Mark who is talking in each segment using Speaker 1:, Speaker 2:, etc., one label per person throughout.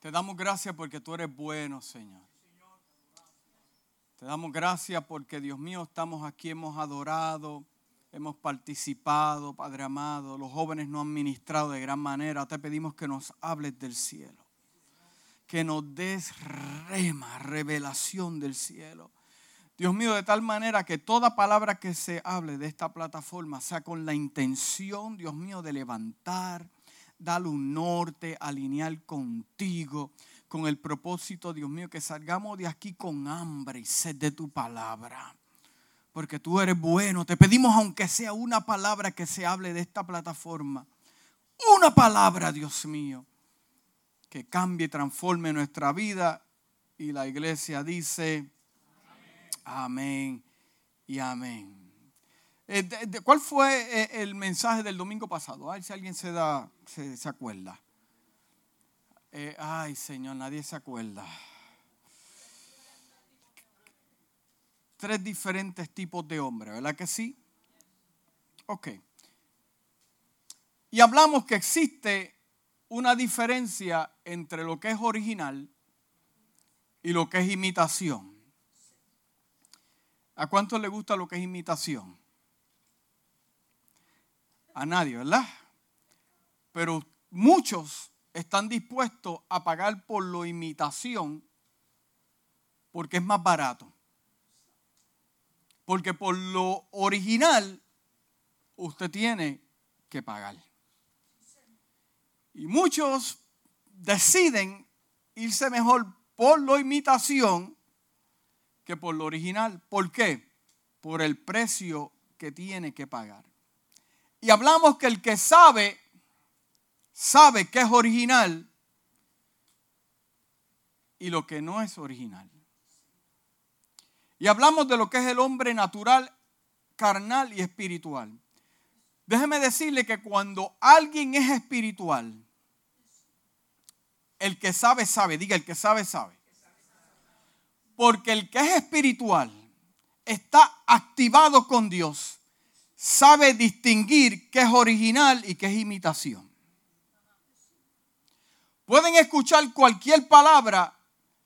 Speaker 1: Te damos gracias porque tú eres bueno, Señor. Te damos gracias porque, Dios mío, estamos aquí, hemos adorado, hemos participado, Padre amado. Los jóvenes nos han ministrado de gran manera. Te pedimos que nos hables del cielo. Que nos des rema, revelación del cielo. Dios mío, de tal manera que toda palabra que se hable de esta plataforma sea con la intención, Dios mío, de levantar, darle un norte, alinear contigo, con el propósito, Dios mío, que salgamos de aquí con hambre y sed de tu palabra. Porque tú eres bueno. Te pedimos, aunque sea una palabra que se hable de esta plataforma. Una palabra, Dios mío, que cambie y transforme nuestra vida. Y la iglesia dice, amén, y amén. Eh, ¿Cuál fue eh, el mensaje del domingo pasado? A ver si alguien se, da, se acuerda. Eh, ay, Señor, nadie se acuerda. Tres diferentes tipos de hombres, ¿verdad que sí? Ok. Y hablamos que existe una diferencia entre lo que es original y lo que es imitación. ¿A cuánto le gusta lo que es imitación? A nadie, ¿verdad? Pero muchos están dispuestos a pagar por lo imitación porque es más barato. Porque por lo original usted tiene que pagar. Y muchos deciden irse mejor por lo imitación que por lo original. ¿Por qué? Por el precio que tiene que pagar. Y hablamos que el que sabe sabe que es original y lo que no es original. Y hablamos de lo que es el hombre natural, carnal y espiritual. Déjeme decirle que cuando alguien es espiritual, el que sabe, sabe. Diga, el que sabe, sabe. Porque el que es espiritual está activado con Dios, sabe distinguir qué es original y qué es imitación. Pueden escuchar cualquier palabra,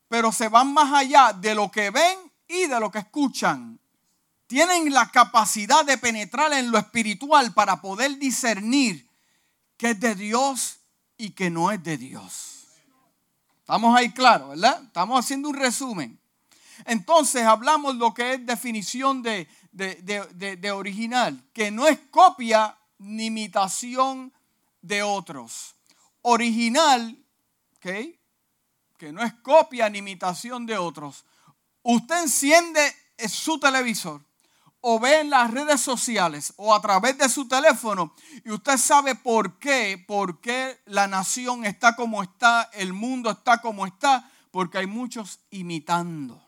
Speaker 1: pero se van más allá de lo que ven y de lo que escuchan. Tienen la capacidad de penetrar en lo espiritual para poder discernir qué es de Dios y qué no es de Dios. Estamos ahí claros, ¿verdad? Estamos haciendo un resumen. Entonces hablamos lo que es definición de, de, original, que no es copia ni imitación de otros. Original que no es copia ni imitación de otros. Usted enciende su televisor o ve en las redes sociales o a través de su teléfono y usted sabe por qué, por qué la nación está como está, el mundo está como está, porque hay muchos imitando.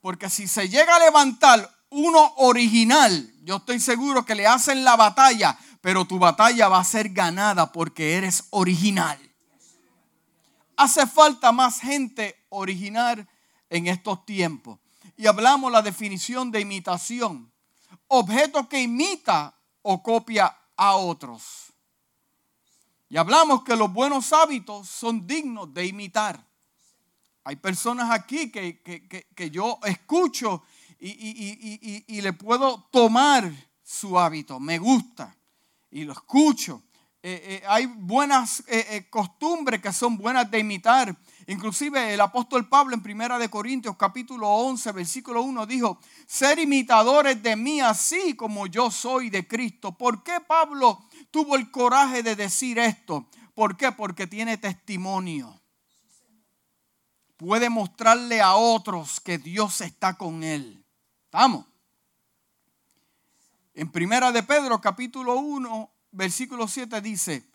Speaker 1: Porque si se llega a levantar uno original, yo estoy seguro que le hacen la batalla, pero tu batalla va a ser ganada porque eres original. Hace falta más gente original en estos tiempos. Y hablamos la definición de imitación. Objeto que imita o copia a otros. Y hablamos que los buenos hábitos son dignos de imitar. Hay personas aquí que, yo escucho y, y, le puedo tomar su hábito. Me gusta y lo escucho. Eh, eh, hay buenas eh, costumbres que son buenas de imitar. Inclusive el apóstol Pablo en Primera de Corintios capítulo 11 versículo 1 dijo, ser imitadores de mí así como yo soy de Cristo. ¿Por qué Pablo tuvo el coraje de decir esto? ¿Por qué? Porque tiene testimonio. Puede mostrarle a otros que Dios está con él. ¿Estamos? En Primera de Pedro capítulo 1 versículo 7 dice,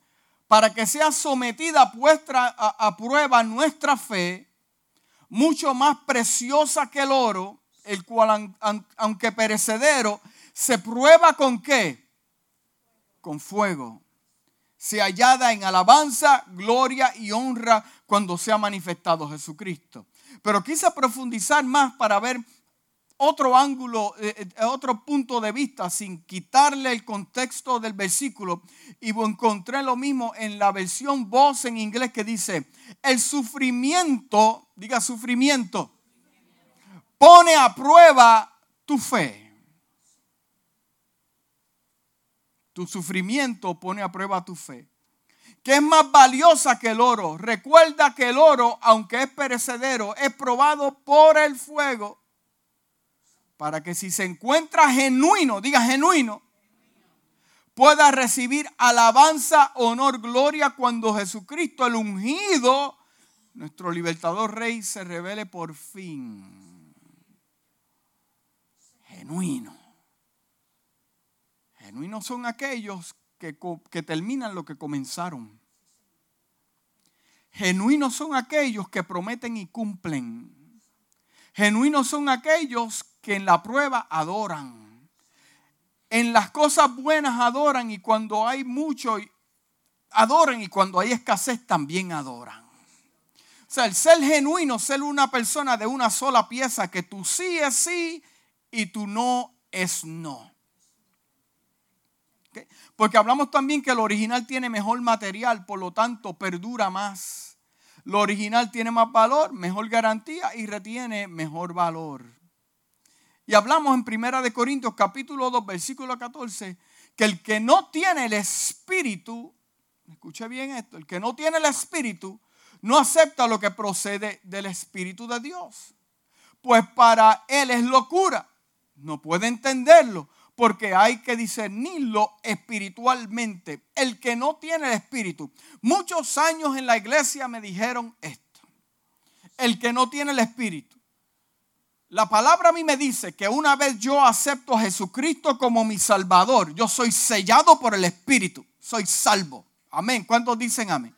Speaker 1: para que sea sometida puesta a, prueba nuestra fe, mucho más preciosa que el oro, el cual aunque perecedero, se prueba con qué? Con fuego. Se hallada en alabanza, gloria y honra cuando sea manifestado Jesucristo. Pero quise profundizar más para ver otro ángulo, eh, eh, otro punto de vista, sin quitarle el contexto del versículo. Y encontré lo mismo en la versión voz en inglés que dice, el sufrimiento, diga sufrimiento, pone a prueba tu fe. Tu sufrimiento pone a prueba tu fe. Que es más valiosa que el oro. Recuerda que el oro, aunque es perecedero, es probado por el fuego para que si se encuentra genuino, diga genuino, pueda recibir alabanza, honor, gloria cuando Jesucristo, el ungido, nuestro libertador rey, se revele por fin. Genuino. Genuinos son aquellos que, terminan lo que comenzaron. Genuinos son aquellos que prometen y cumplen. Genuinos son aquellos que en la prueba adoran. En las cosas buenas adoran y cuando hay mucho, adoran y cuando hay escasez también adoran. O sea, el ser genuino, ser una persona de una sola pieza, que tú sí es sí y tú no es no. Porque hablamos también que el original tiene mejor material, por lo tanto perdura más. Lo original tiene más valor, mejor garantía y retiene mejor valor. Y hablamos en Primera de Corintios capítulo 2 versículo 14 que el que no tiene el espíritu, escuche bien esto, el que no tiene el espíritu no acepta lo que procede del espíritu de Dios. Pues para él es locura. No puede entenderlo porque hay que discernirlo espiritualmente. El que no tiene el espíritu. Muchos años en la iglesia me dijeron esto. El que no tiene el espíritu la palabra a mí me dice que una vez yo acepto a Jesucristo como mi Salvador, yo soy sellado por el Espíritu, soy salvo. Amén. ¿Cuántos dicen amén?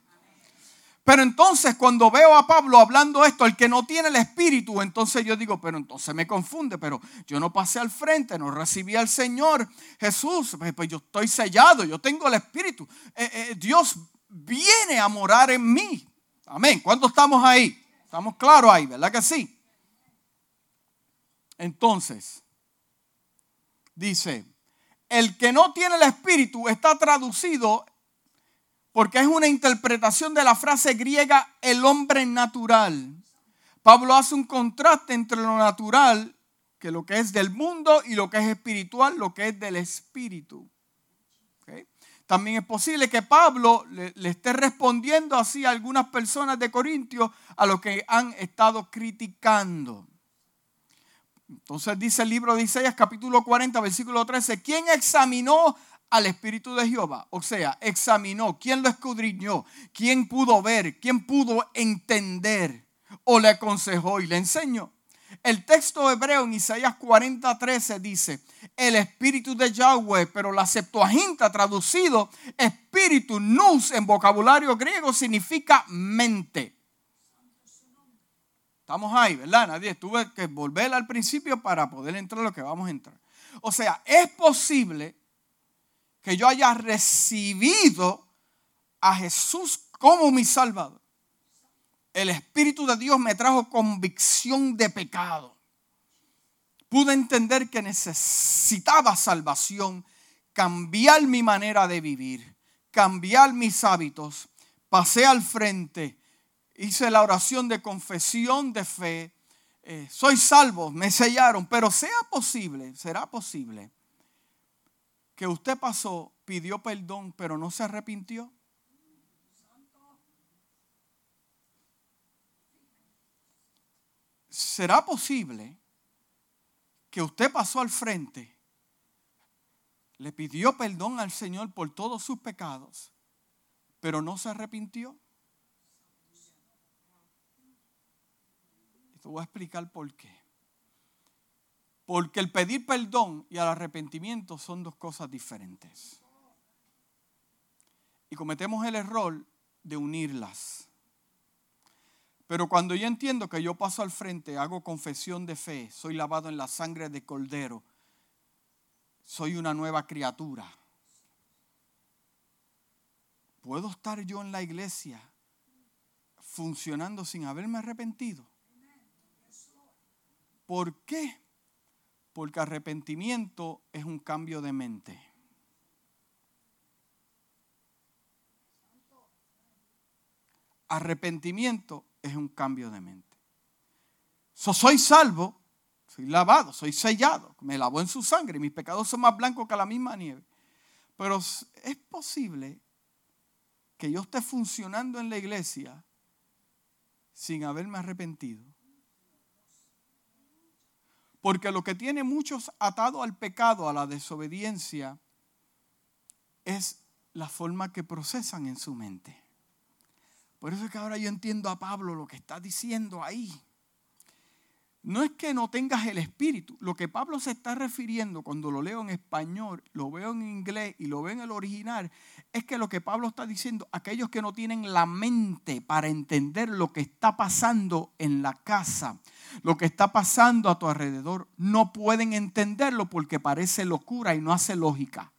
Speaker 1: Pero entonces cuando veo a Pablo hablando esto, el que no tiene el Espíritu, entonces yo digo, pero entonces me confunde, pero yo no pasé al frente, no recibí al Señor Jesús, pues, pues yo estoy sellado, yo tengo el Espíritu. Eh, eh, Dios viene a morar en mí. Amén. ¿Cuántos estamos ahí? Estamos claros ahí, ¿verdad que sí? Entonces, dice, el que no tiene el espíritu está traducido porque es una interpretación de la frase griega el hombre natural. Pablo hace un contraste entre lo natural, que lo que es del mundo, y lo que es espiritual, lo que es del espíritu. También es posible que Pablo le, esté respondiendo así a algunas personas de Corintios a lo que han estado criticando. Entonces dice el libro de Isaías capítulo 40 versículo 13, ¿quién examinó al Espíritu de Jehová? O sea, examinó, ¿quién lo escudriñó? ¿Quién pudo ver? ¿Quién pudo entender? ¿O le aconsejó y le enseñó? El texto hebreo en Isaías 40, 13 dice, el espíritu de Yahweh, pero la Septuaginta traducido, espíritu, nous en vocabulario griego significa mente. Estamos ahí, ¿verdad? Nadie tuve que volver al principio para poder entrar lo que vamos a entrar. O sea, es posible que yo haya recibido a Jesús como mi Salvador. El Espíritu de Dios me trajo convicción de pecado. Pude entender que necesitaba salvación, cambiar mi manera de vivir, cambiar mis hábitos. Pasé al frente hice la oración de confesión de fe, eh, soy salvo, me sellaron, pero sea posible, será posible que usted pasó, pidió perdón, pero no se arrepintió. ¿Será posible que usted pasó al frente, le pidió perdón al Señor por todos sus pecados, pero no se arrepintió? voy a explicar por qué. Porque el pedir perdón y el arrepentimiento son dos cosas diferentes. Y cometemos el error de unirlas. Pero cuando yo entiendo que yo paso al frente, hago confesión de fe, soy lavado en la sangre de cordero, soy una nueva criatura. ¿Puedo estar yo en la iglesia funcionando sin haberme arrepentido? ¿Por qué? Porque arrepentimiento es un cambio de mente. Arrepentimiento es un cambio de mente. soy salvo, soy lavado, soy sellado, me lavó en su sangre, mis pecados son más blancos que la misma nieve. Pero es posible que yo esté funcionando en la iglesia sin haberme arrepentido. Porque lo que tiene muchos atado al pecado, a la desobediencia, es la forma que procesan en su mente. Por eso es que ahora yo entiendo a Pablo lo que está diciendo ahí. No es que no tengas el espíritu. Lo que Pablo se está refiriendo cuando lo leo en español, lo veo en inglés y lo veo en el original, es que lo que Pablo está diciendo, aquellos que no tienen la mente para entender lo que está pasando en la casa, lo que está pasando a tu alrededor, no pueden entenderlo porque parece locura y no hace lógica.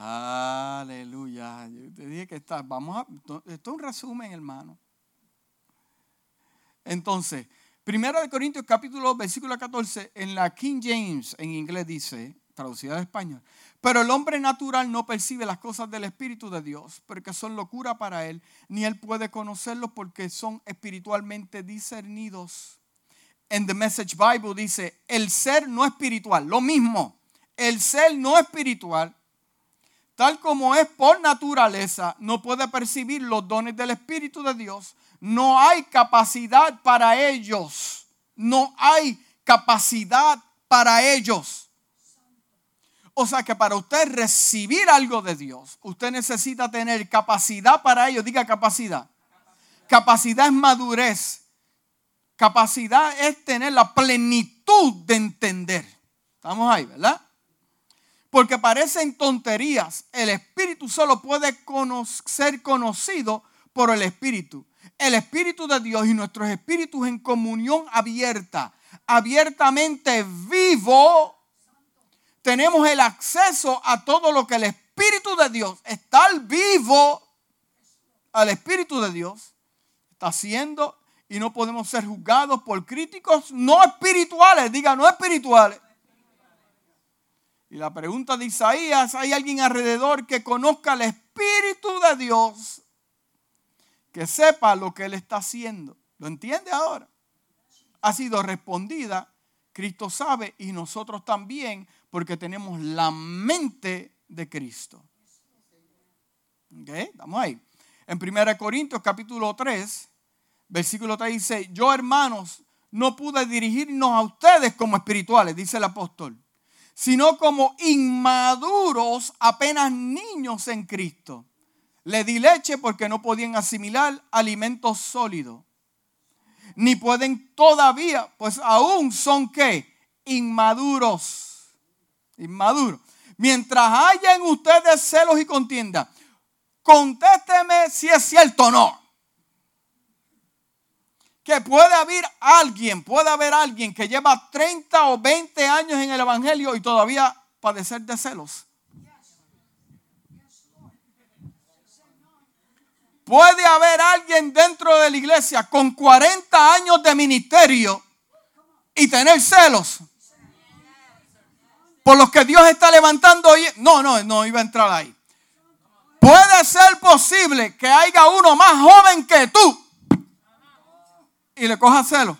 Speaker 1: Aleluya. Yo te dije que está. Vamos a. Esto es un resumen, hermano. Entonces, Primera de Corintios capítulo versículo 14, en la King James en inglés dice, traducida al español, pero el hombre natural no percibe las cosas del Espíritu de Dios, porque son locura para él, ni él puede conocerlos porque son espiritualmente discernidos. En The Message Bible dice, el ser no espiritual, lo mismo, el ser no espiritual tal como es por naturaleza, no puede percibir los dones del Espíritu de Dios. No hay capacidad para ellos. No hay capacidad para ellos. O sea que para usted recibir algo de Dios, usted necesita tener capacidad para ello. Diga capacidad. Capacidad es madurez. Capacidad es tener la plenitud de entender. Estamos ahí, ¿verdad? Porque parecen tonterías. El Espíritu solo puede ser conocido por el Espíritu. El Espíritu de Dios y nuestros espíritus en comunión abierta, abiertamente vivo, tenemos el acceso a todo lo que el Espíritu de Dios, estar vivo al Espíritu de Dios, está haciendo y no podemos ser juzgados por críticos no espirituales, diga no espirituales y la pregunta de Isaías, ¿hay alguien alrededor que conozca el Espíritu de Dios? Que sepa lo que Él está haciendo. ¿Lo entiende ahora? Ha sido respondida. Cristo sabe y nosotros también porque tenemos la mente de Cristo. ¿Ok? Estamos ahí. En 1 Corintios capítulo 3, versículo 3 dice, yo hermanos no pude dirigirnos a ustedes como espirituales, dice el apóstol sino como inmaduros, apenas niños en Cristo. Le di leche porque no podían asimilar alimentos sólidos. Ni pueden todavía, pues aún son qué? Inmaduros. Inmaduros. Mientras haya en ustedes celos y contienda, contésteme si es cierto o no que puede haber alguien, puede haber alguien que lleva 30 o 20 años en el Evangelio y todavía padecer de celos. Puede haber alguien dentro de la iglesia con 40 años de ministerio y tener celos por los que Dios está levantando hoy. No, no, no iba a entrar ahí. Puede ser posible que haya uno más joven que tú y le coja celo.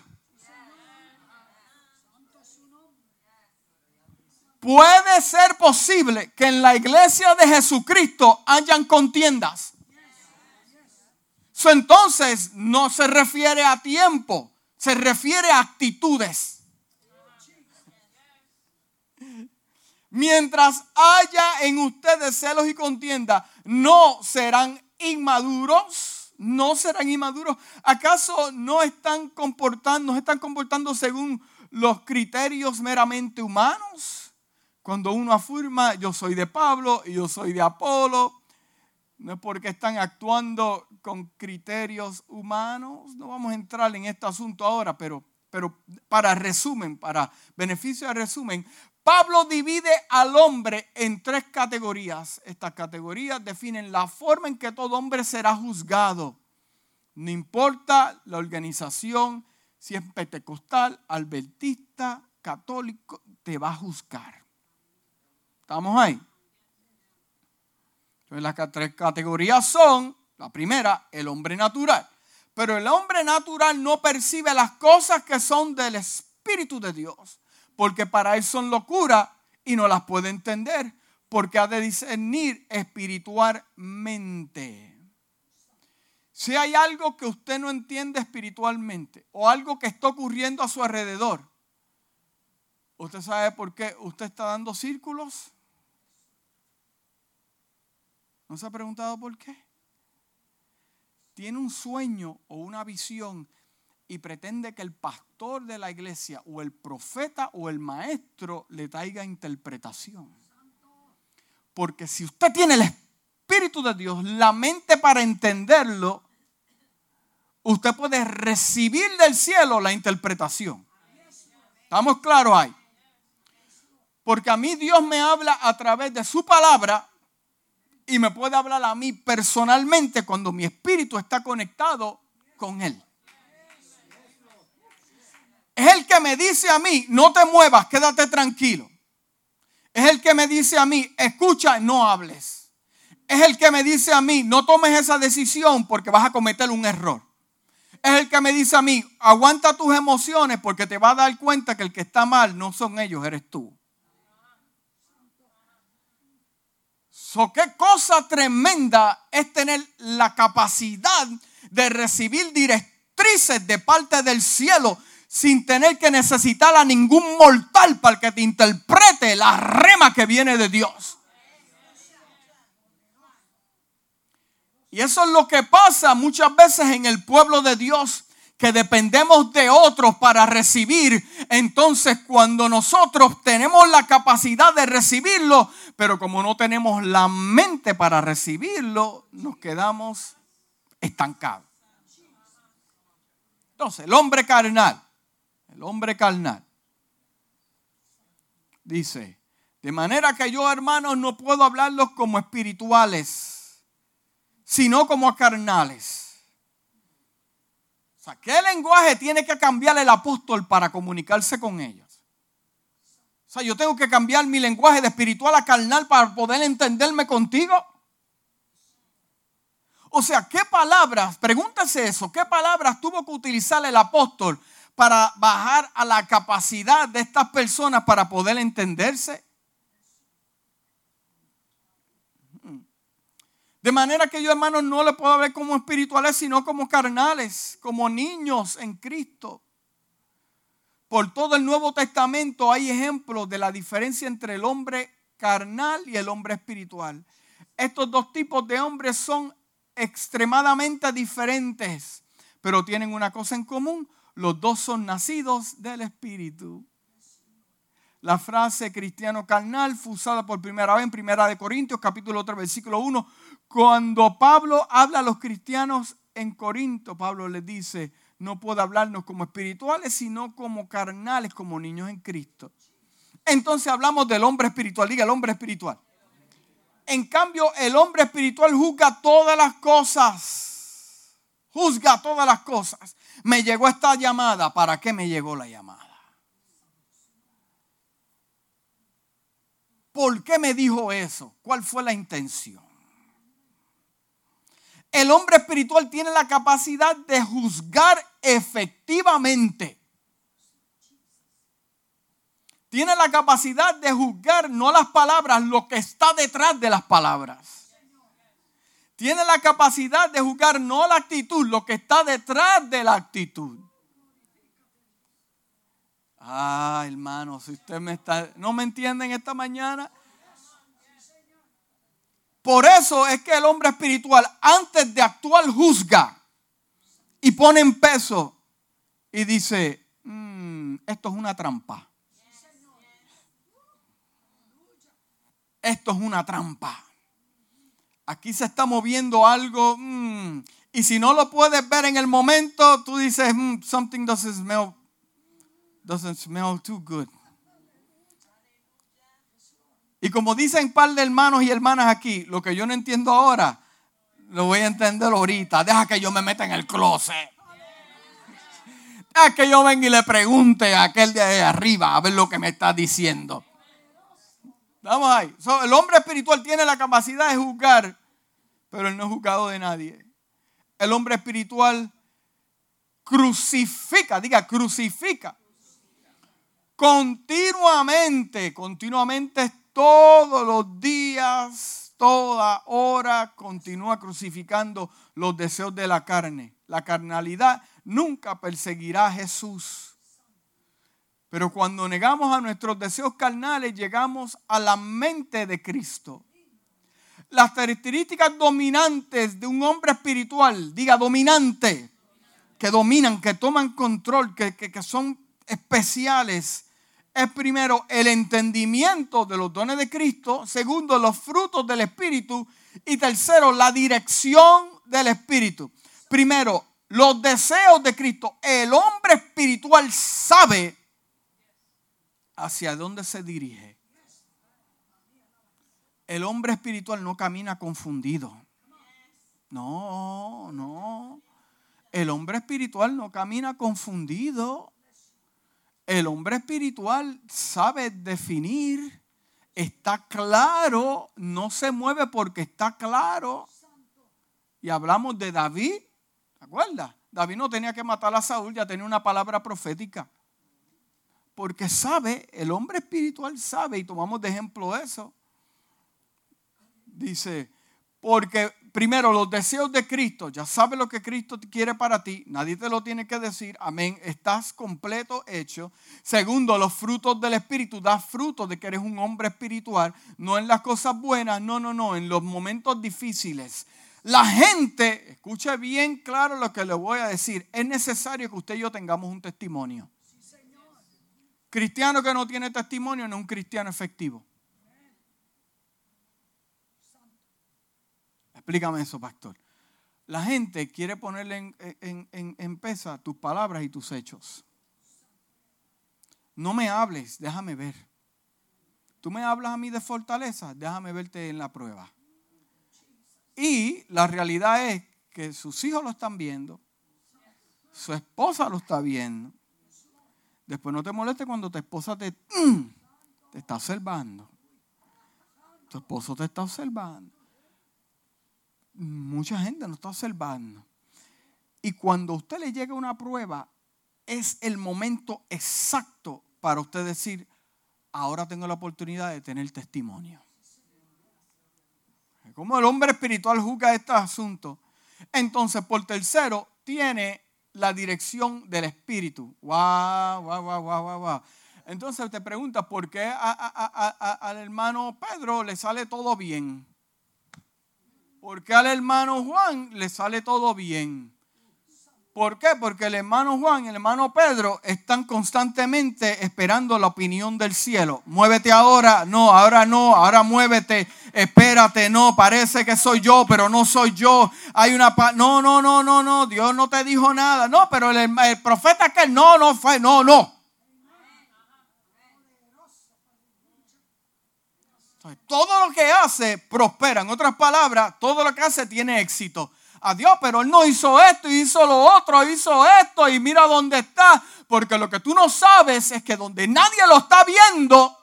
Speaker 1: Puede ser posible que en la iglesia de Jesucristo hayan contiendas. entonces no se refiere a tiempo, se refiere a actitudes. Mientras haya en ustedes celos y contienda, no serán inmaduros no serán inmaduros. ¿Acaso no están comportando, no están comportando según los criterios meramente humanos? Cuando uno afirma, yo soy de Pablo y yo soy de Apolo, no es porque están actuando con criterios humanos. No vamos a entrar en este asunto ahora, pero, pero para resumen, para beneficio de resumen, Pablo divide al hombre en tres categorías. Estas categorías definen la forma en que todo hombre será juzgado. No importa la organización, si es pentecostal, adventista, católico, te va a juzgar. ¿Estamos ahí? Entonces las tres categorías son, la primera, el hombre natural. Pero el hombre natural no percibe las cosas que son del Espíritu de Dios, porque para él son locura y no las puede entender, porque ha de discernir espiritualmente. Si hay algo que usted no entiende espiritualmente o algo que está ocurriendo a su alrededor, ¿usted sabe por qué usted está dando círculos? ¿No se ha preguntado por qué? Tiene un sueño o una visión y pretende que el pastor de la iglesia o el profeta o el maestro le traiga interpretación. Porque si usted tiene el Espíritu de Dios, la mente para entenderlo, usted puede recibir del cielo la interpretación. ¿Estamos claros ahí? Porque a mí Dios me habla a través de su palabra y me puede hablar a mí personalmente cuando mi espíritu está conectado con Él. Es el que me dice a mí, no te muevas, quédate tranquilo. Es el que me dice a mí, escucha, no hables. Es el que me dice a mí, no tomes esa decisión porque vas a cometer un error es el que me dice a mí, aguanta tus emociones porque te va a dar cuenta que el que está mal no son ellos, eres tú. So, qué cosa tremenda es tener la capacidad de recibir directrices de parte del cielo sin tener que necesitar a ningún mortal para que te interprete la rema que viene de Dios. Y eso es lo que pasa muchas veces en el pueblo de Dios, que dependemos de otros para recibir. Entonces cuando nosotros tenemos la capacidad de recibirlo, pero como no tenemos la mente para recibirlo, nos quedamos estancados. Entonces, el hombre carnal, el hombre carnal, dice, de manera que yo hermanos no puedo hablarlos como espirituales sino como carnales. O sea, ¿qué lenguaje tiene que cambiar el apóstol para comunicarse con ellos? O sea, yo tengo que cambiar mi lenguaje de espiritual a carnal para poder entenderme contigo. O sea, ¿qué palabras, pregúntese eso, qué palabras tuvo que utilizar el apóstol para bajar a la capacidad de estas personas para poder entenderse? De manera que yo, hermanos, no le puedo ver como espirituales, sino como carnales, como niños en Cristo. Por todo el Nuevo Testamento hay ejemplos de la diferencia entre el hombre carnal y el hombre espiritual. Estos dos tipos de hombres son extremadamente diferentes, pero tienen una cosa en común. Los dos son nacidos del Espíritu. La frase cristiano carnal fue usada por primera vez en Primera de Corintios, capítulo 3, versículo 1. Cuando Pablo habla a los cristianos en Corinto, Pablo les dice, no puedo hablarnos como espirituales, sino como carnales, como niños en Cristo. Entonces hablamos del hombre espiritual, diga el hombre espiritual. En cambio, el hombre espiritual juzga todas las cosas. Juzga todas las cosas. Me llegó esta llamada. ¿Para qué me llegó la llamada? ¿Por qué me dijo eso? ¿Cuál fue la intención? El hombre espiritual tiene la capacidad de juzgar efectivamente. Tiene la capacidad de juzgar no las palabras, lo que está detrás de las palabras. Tiene la capacidad de juzgar no la actitud, lo que está detrás de la actitud. Ah, hermano, si usted me está, no me entienden esta mañana. Por eso es que el hombre espiritual, antes de actuar, juzga y pone en peso y dice, mm, esto es una trampa. Esto es una trampa. Aquí se está moviendo algo. Mm, y si no lo puedes ver en el momento, tú dices, mm, something doesn't smell doesn't smell too good. Y como dicen par de hermanos y hermanas aquí, lo que yo no entiendo ahora, Lo voy a entender ahorita. Deja que yo me meta en el closet. Deja que yo venga y le pregunte a aquel de ahí arriba a ver lo que me está diciendo. Vamos ahí. el hombre espiritual tiene la capacidad de juzgar, pero él no es juzgado de nadie. El hombre espiritual crucifica, diga, crucifica. Continuamente, continuamente todos los días, toda hora, continúa crucificando los deseos de la carne. La carnalidad nunca perseguirá a Jesús. Pero cuando negamos a nuestros deseos carnales, llegamos a la mente de Cristo. Las características dominantes de un hombre espiritual, diga dominante, que dominan, que toman control, que, que son especiales, es primero el entendimiento de los dones de Cristo, segundo los frutos del Espíritu y tercero la dirección del Espíritu. Primero, los deseos de Cristo. El hombre espiritual sabe hacia dónde se dirige. El hombre espiritual no camina confundido. No, no. El hombre espiritual no camina confundido. El hombre espiritual sabe definir, está claro, no se mueve porque está claro. Y hablamos de David, ¿te? David no tenía que matar a Saúl, ya tenía una palabra profética. Porque sabe, el hombre espiritual sabe, y tomamos de ejemplo eso. Dice, porque primero, los deseos de Cristo, ya sabes lo que Cristo quiere para ti, nadie te lo tiene que decir, amén, estás completo hecho. Segundo, los frutos del Espíritu, das frutos de que eres un hombre espiritual, no en las cosas buenas, no, no, no, en los momentos difíciles. La gente, escuche bien claro lo que le voy a decir, es necesario que usted y yo tengamos un testimonio. Cristiano que no tiene testimonio no es un cristiano efectivo. Explícame eso, pastor. La gente quiere ponerle en, pesa tus palabras y tus hechos. No me hables, déjame ver. Tú me hablas a mí de fortaleza, déjame verte en la prueba. Y la realidad es que sus hijos lo están viendo, su esposa lo está viendo. Después no te moleste cuando tu esposa te, te está observando. Tu esposo te está observando mucha gente nos está observando. Y cuando a usted le llega una prueba, es el momento exacto para usted decir, ahora tengo la oportunidad de tener testimonio. Como el hombre espiritual juzga este asunto. Entonces, por tercero, tiene la dirección del espíritu. Wow, wow, wow, wow, wow. Entonces te pregunta, ¿por qué al hermano Pedro le sale todo bien? Porque al hermano Juan le sale todo bien. ¿Por qué? Porque el hermano Juan y el hermano Pedro están constantemente esperando la opinión del cielo. Muévete ahora, no, ahora no, ahora muévete, espérate, no, parece que soy yo, pero no soy yo. Hay una no, no, no, no, no, Dios no te dijo nada. No, pero el, el profeta que no, no fue, no, no. Todo lo que hace prospera. En otras palabras, todo lo que hace tiene éxito. Adiós, pero él no hizo esto, hizo lo otro, hizo esto y mira dónde está. Porque lo que tú no sabes es que donde nadie lo está viendo,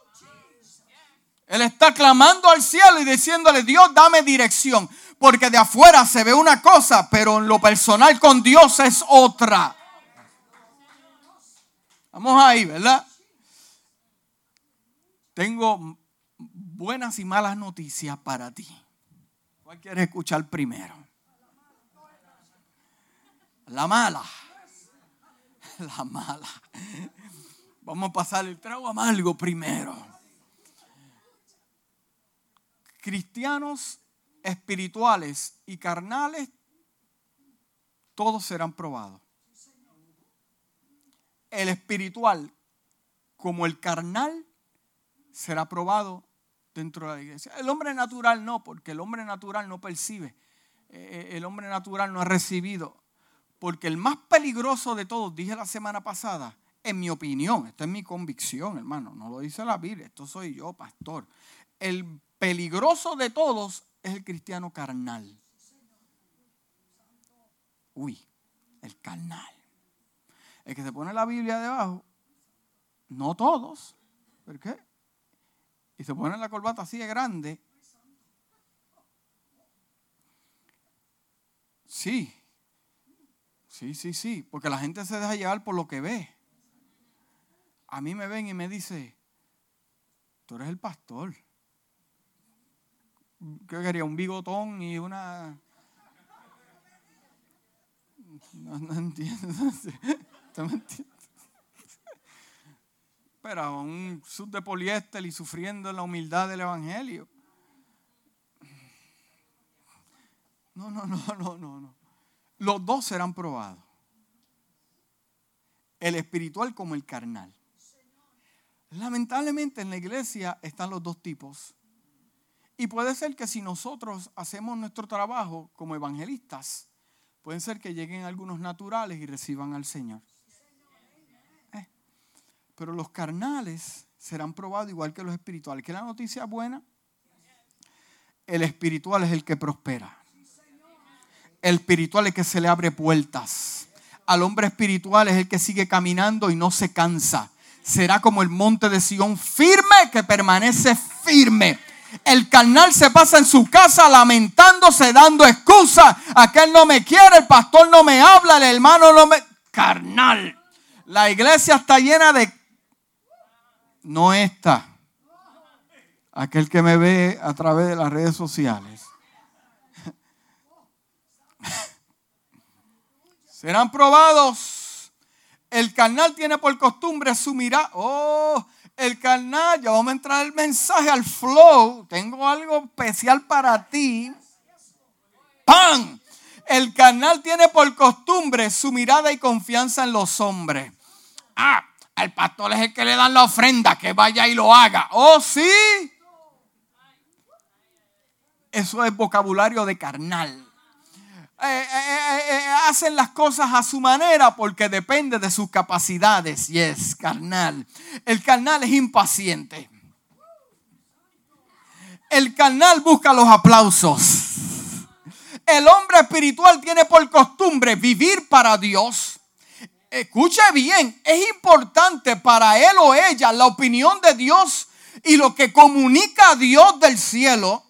Speaker 1: él está clamando al cielo y diciéndole, Dios, dame dirección. Porque de afuera se ve una cosa, pero en lo personal con Dios es otra. Vamos ahí, ¿verdad? Tengo buenas y malas noticias para ti. ¿Cuál quieres escuchar primero? La mala. La mala. Vamos a pasar el trago amargo primero. Cristianos espirituales y carnales, todos serán probados. El espiritual como el carnal será probado dentro de la iglesia. El hombre natural no, porque el hombre natural no percibe. Eh, el hombre natural no ha recibido. Porque el más peligroso de todos, dije la semana pasada, en mi opinión, esta es mi convicción, hermano, no lo dice la Biblia, esto soy yo, pastor. El peligroso de todos es el cristiano carnal. Uy, el carnal. El que se pone la Biblia debajo, no todos, ¿por qué? Y se pone la corbata así de grande. Sí, sí, sí, sí, porque la gente se deja llevar por lo que ve. A mí me ven y me dice, tú eres el pastor. ¿Qué quería? Un bigotón y una... No, entiendo. ¿Usted me entiende? Pero un sub de poliéster y sufriendo en la humildad del Evangelio. No, no, no, no, no, no. Los dos serán probados. El espiritual como el carnal. Lamentablemente en la iglesia están los dos tipos. Y puede ser que si nosotros hacemos nuestro trabajo como evangelistas, pueden ser que lleguen algunos naturales y reciban al Señor. Pero los carnales serán probados igual que los espirituales. ¿Qué es la noticia buena? El espiritual es el que prospera. El espiritual es el que se le abre puertas. Al hombre espiritual es el que sigue caminando y no se cansa. Será como el monte de Sion firme que permanece firme el carnal se pasa en su casa lamentándose, dando excusa. Aquel no me quiere, el pastor no me habla, el hermano no me... Carnal. La iglesia está llena de... No está. Aquel que me ve a través de las redes sociales. Serán probados. El carnal tiene por costumbre su mirada. Oh, el carnal, ya vamos a entrar el mensaje al flow. Tengo algo especial para ti. ¡Pam! El carnal tiene por costumbre su mirada y confianza en los hombres. Ah, el pastor es el que le dan la ofrenda, que vaya y lo haga. Oh, sí. Eso es vocabulario de carnal. Eh, eh, eh, hacen las cosas a su manera porque depende de sus capacidades. Y es carnal. El carnal es impaciente. El carnal busca los aplausos. El hombre espiritual tiene por costumbre vivir para Dios. Escuche bien, es importante para él o ella la opinión de Dios y lo que comunica a Dios del cielo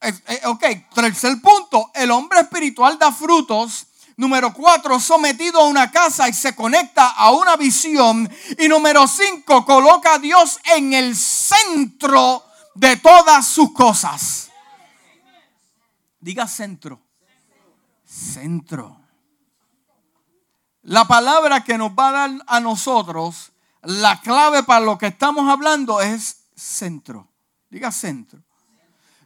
Speaker 1: eh, ok, tercer punto, el hombre espiritual da frutos. Número cuatro, sometido a una casa y se conecta a una visión. Y número cinco, coloca a Dios en el centro de todas sus cosas. Diga centro. Centro. La palabra que nos va a dar a nosotros, la clave para lo que estamos hablando es centro. Diga centro.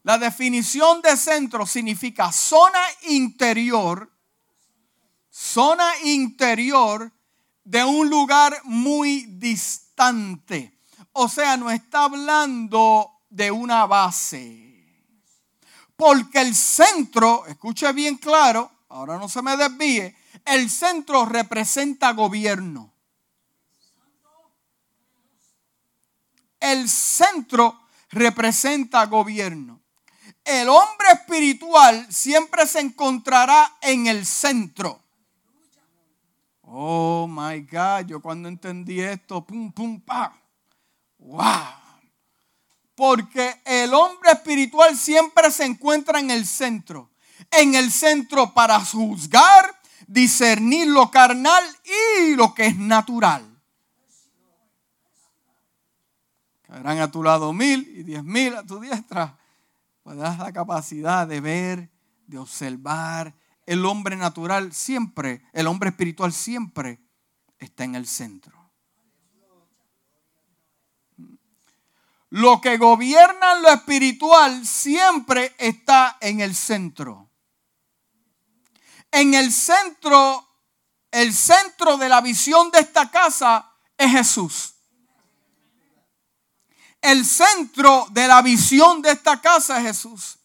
Speaker 1: La definición de centro significa zona interior, zona interior de un lugar muy distante. O sea, no está hablando de una base. Porque el centro, escuche bien claro, ahora no se me desvíe, el centro representa gobierno. El centro representa gobierno el hombre espiritual siempre se encontrará en el centro. Oh my God, yo cuando entendí esto, pum, pum, pa. Wow. Porque el hombre espiritual siempre se encuentra en el centro. En el centro para juzgar, discernir lo carnal y lo que es natural. Caerán a tu lado mil y diez mil a tu diestra pues das la capacidad de ver, de observar. El hombre natural siempre, el hombre espiritual siempre está en el centro. Lo que gobierna lo espiritual siempre está en el centro. En el centro, el centro de la visión de esta casa es Jesús. El centro de la visión de esta casa es Jesús.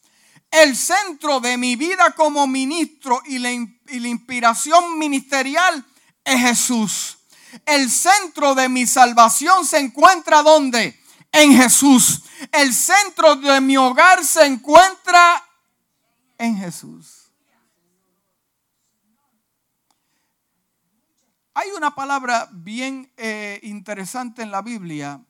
Speaker 1: El centro de mi vida como ministro y la, inspiración ministerial es Jesús. El centro de mi salvación se encuentra donde? En Jesús. El centro de mi hogar se encuentra en Jesús. Hay una palabra bien eh, interesante en la Biblia.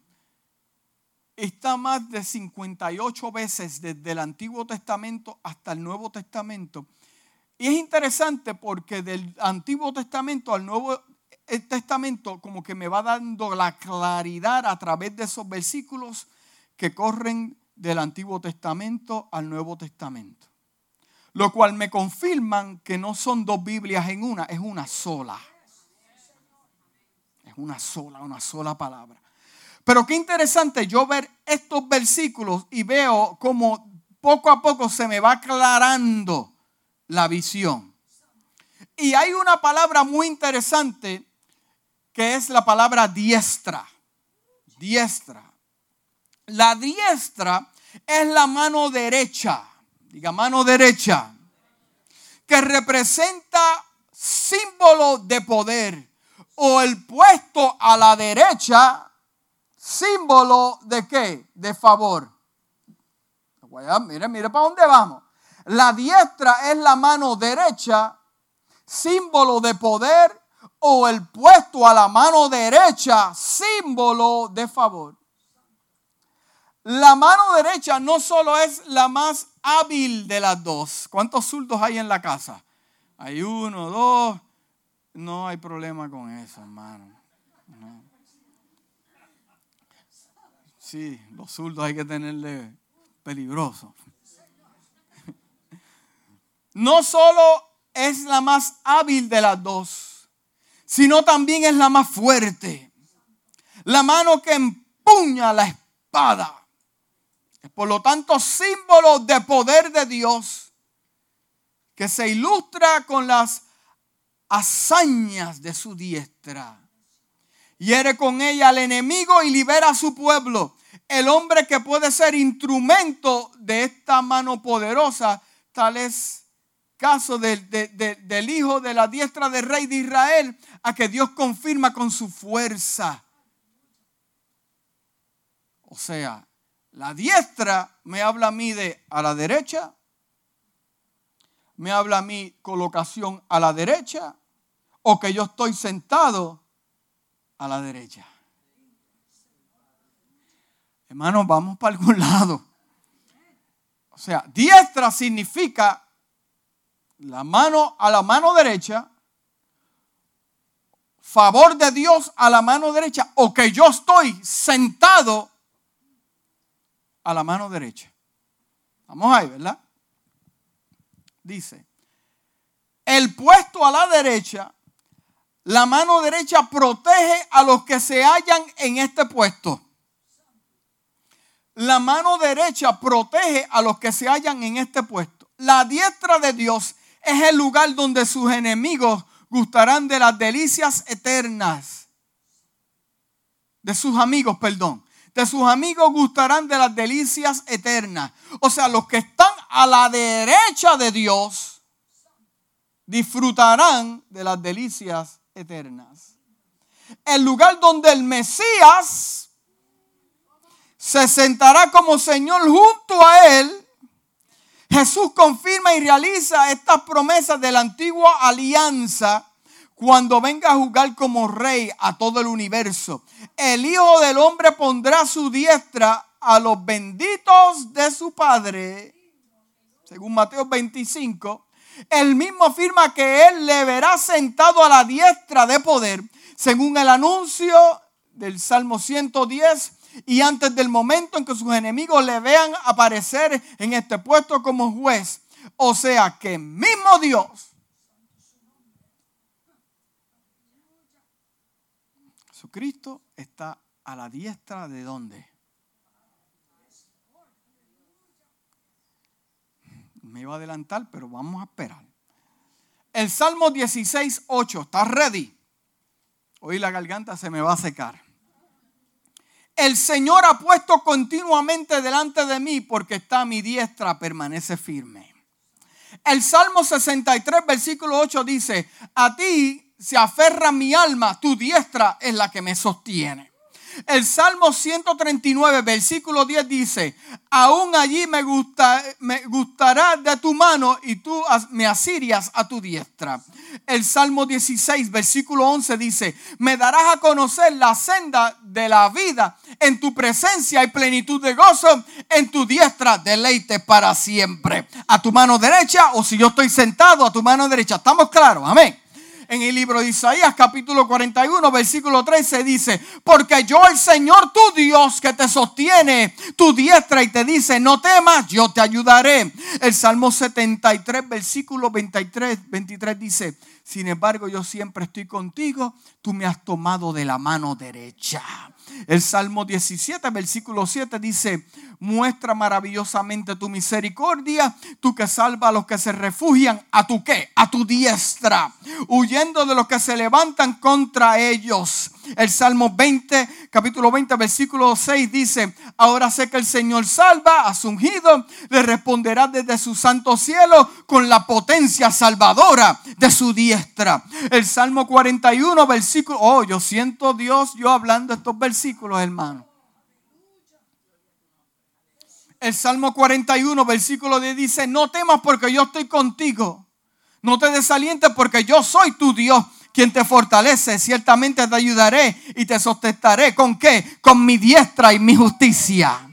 Speaker 1: Está más de 58 veces desde el Antiguo Testamento hasta el Nuevo Testamento. Y es interesante porque del Antiguo Testamento al Nuevo Testamento como que me va dando la claridad a través de esos versículos que corren del Antiguo Testamento al Nuevo Testamento. Lo cual me confirman que no son dos Biblias en una, es una sola. Una sola, una sola palabra. Pero qué interesante yo ver estos versículos y veo como poco a poco se me va aclarando la visión. Y hay una palabra muy interesante que es la palabra diestra. Diestra. La diestra es la mano derecha, diga mano derecha, que representa símbolo de poder o el puesto a la derecha, símbolo de qué? De favor. Mire, mire para dónde vamos. La diestra es la mano derecha, símbolo de poder, o el puesto a la mano derecha, símbolo de favor. La mano derecha no solo es la más hábil de las dos. ¿Cuántos zurdos hay en la casa? Hay uno, dos. No hay problema con eso, hermano. Sí, los zurdos hay que tenerle peligroso. No solo es la más hábil de las dos, sino también es la más fuerte. La mano que empuña la espada. Por lo tanto, símbolo de poder de Dios que se ilustra con las hazañas de su diestra. Hiere con ella al enemigo y libera a su pueblo. El hombre que puede ser instrumento de esta mano poderosa, tal es caso del hijo de la diestra del rey de Israel, a que Dios confirma con su fuerza. O sea, la diestra me habla a mí de a la derecha, me habla a mí colocación a la derecha, o que yo estoy sentado a la derecha. Hermanos, vamos para algún lado. O sea, diestra significa la mano a la mano derecha, favor de Dios a la mano derecha, o que yo estoy sentado a la mano derecha. Vamos ahí, ¿verdad? Dice, el puesto a la derecha, la mano derecha protege a los que se hallan en este puesto. La mano derecha protege a los que se hallan en este puesto. La diestra de Dios es el lugar donde sus enemigos gustarán de las delicias eternas. De sus amigos, perdón de sus amigos gustarán de las delicias eternas. O sea, los que están a la derecha de Dios disfrutarán de las delicias eternas. El lugar donde el Mesías se sentará como Señor junto a él. Jesús confirma y realiza estas promesas de la antigua alianza cuando venga a jugar como rey a todo el universo. El Hijo del Hombre pondrá su diestra a los benditos de su Padre, según Mateo 25. Él mismo afirma que Él le verá sentado a la diestra de poder, según el anuncio del Salmo 110 y antes del momento en que sus enemigos le vean aparecer en este puesto como juez. O sea que mismo Dios Cristo está a la diestra de dónde? Me iba a adelantar, pero vamos a esperar. El Salmo 16, 8, ¿está ready? Hoy la garganta se me va a secar. El Señor ha puesto continuamente delante de mí porque está a mi diestra, permanece firme. El Salmo 63, versículo 8 dice, a ti se aferra mi alma, tu diestra es la que me sostiene. El Salmo 139, versículo 10 dice, aún allí me, gusta, me gustará de tu mano y tú me asirias a tu diestra. El Salmo 16, versículo 11 dice, me darás a conocer la senda de la vida. En tu presencia hay plenitud de gozo, en tu diestra deleite para siempre. A tu mano derecha o si yo estoy sentado a tu mano derecha. ¿Estamos claros? Amén en el libro de Isaías capítulo 41 versículo 13 dice, porque yo el Señor tu Dios que te sostiene tu diestra y te dice, no temas, yo te ayudaré. El Salmo 73 versículo 23, 23 dice, sin embargo yo siempre estoy contigo, tú me has tomado de la mano derecha. El Salmo 17 versículo 7 dice, muestra maravillosamente tu misericordia, tú que salva a los que se refugian a tu qué, a tu diestra, huyendo de los que se levantan contra ellos. El Salmo 20, capítulo 20, versículo 6 dice, ahora sé que el Señor salva a su ungido, le responderá desde su santo cielo con la potencia salvadora de su diestra. El Salmo 41, versículo, oh, yo siento Dios yo hablando estos versículos, hermano. El Salmo 41, versículo 10 dice, no temas porque yo estoy contigo. No te desalientes porque yo soy tu Dios, quien te fortalece. Ciertamente te ayudaré y te sosteneré. ¿Con qué? Con mi diestra y mi justicia.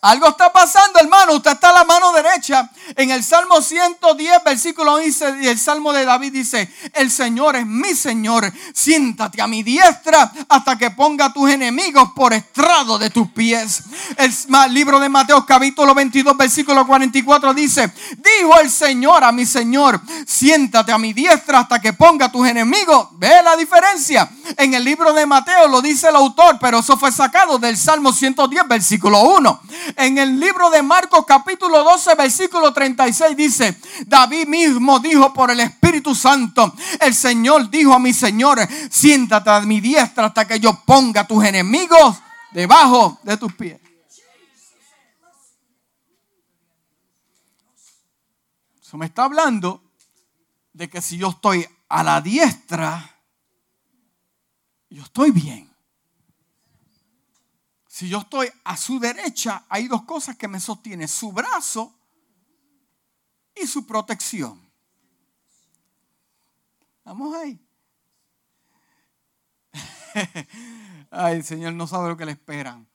Speaker 1: Algo está pasando, hermano. Usted está a la mano derecha. En el Salmo 110, versículo 11, y el Salmo de David dice, el Señor es mi Señor. Siéntate a mi diestra hasta que ponga tus enemigos por estrado de tus pies. El libro de Mateo capítulo 22, versículo 44 dice, dijo el Señor a mi Señor, siéntate a mi diestra hasta que ponga tus enemigos. ¿Ve la diferencia? En el libro de Mateo lo dice el autor, pero eso fue sacado del Salmo 110, versículo 1. En el libro de Marcos capítulo 12 versículo 36 dice, David mismo dijo por el Espíritu Santo, el Señor dijo a mi Señor, siéntate a mi diestra hasta que yo ponga a tus enemigos debajo de tus pies. Eso me está hablando de que si yo estoy a la diestra, yo estoy bien. Si yo estoy a su derecha, hay dos cosas que me sostienen, su brazo y su protección. Vamos ahí. Ay, el Señor no sabe lo que le esperan.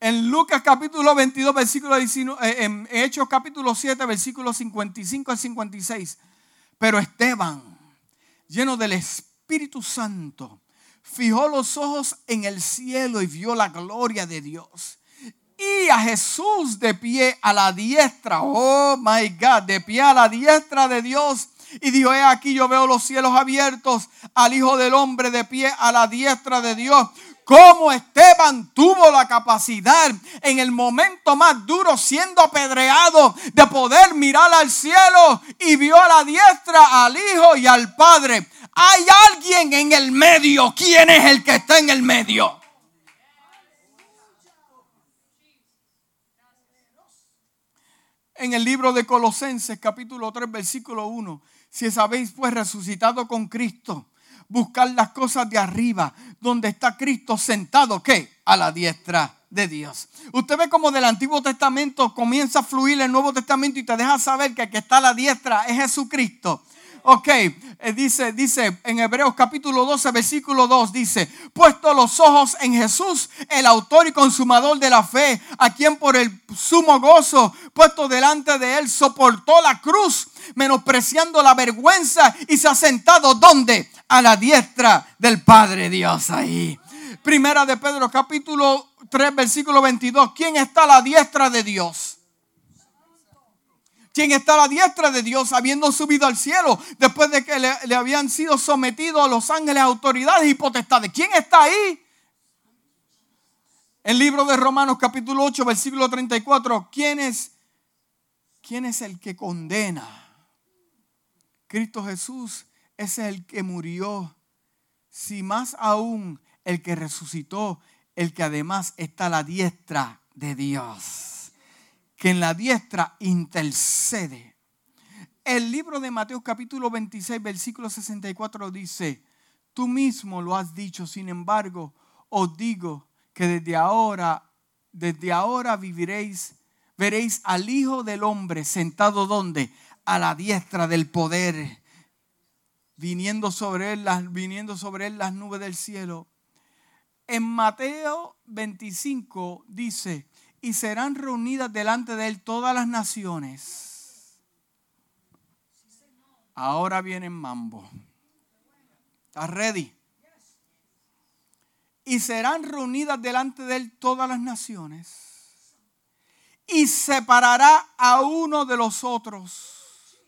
Speaker 1: En Lucas capítulo 22, versículo 19, eh, en Hechos capítulo 7, versículo 55 al 56. Pero Esteban, lleno del Espíritu Santo, fijó los ojos en el cielo y vio la gloria de Dios. Y a Jesús de pie a la diestra, oh my God, de pie a la diestra de Dios. Y dijo, he aquí yo veo los cielos abiertos, al Hijo del Hombre de pie a la diestra de Dios. Como Esteban tuvo la capacidad en el momento más duro, siendo apedreado, de poder mirar al cielo y vio a la diestra al Hijo y al Padre. Hay alguien en el medio. ¿Quién es el que está en el medio? En el libro de Colosenses capítulo 3 versículo 1, si sabéis pues resucitado con Cristo, buscar las cosas de arriba, donde está Cristo sentado, ¿qué? A la diestra de Dios. Usted ve como del Antiguo Testamento comienza a fluir el Nuevo Testamento y te deja saber que el que está a la diestra es Jesucristo. Ok, eh, dice, dice en Hebreos capítulo 12, versículo 2, dice, puesto los ojos en Jesús, el autor y consumador de la fe, a quien por el sumo gozo puesto delante de él soportó la cruz, menospreciando la vergüenza y se ha sentado donde? A la diestra del Padre Dios ahí. Primera de Pedro capítulo 3, versículo 22, ¿quién está a la diestra de Dios? Quien está a la diestra de Dios, habiendo subido al cielo, después de que le, habían sido sometidos a los ángeles, autoridades y potestades. ¿Quién está ahí? El libro de Romanos capítulo 8, versículo 34. ¿Quién es, quién es el que condena? Cristo Jesús es el que murió. Si más aún el que resucitó, el que además está a la diestra de Dios que en la diestra intercede. El libro de Mateo capítulo 26, versículo 64 dice, tú mismo lo has dicho, sin embargo, os digo que desde ahora, desde ahora viviréis, veréis al Hijo del Hombre sentado donde? A la diestra del poder, viniendo sobre él las, viniendo sobre él las nubes del cielo. En Mateo 25 dice, y serán reunidas delante de él todas las naciones. Ahora viene mambo. ¿Estás ready? Y serán reunidas delante de él todas las naciones. Y separará a uno de los otros.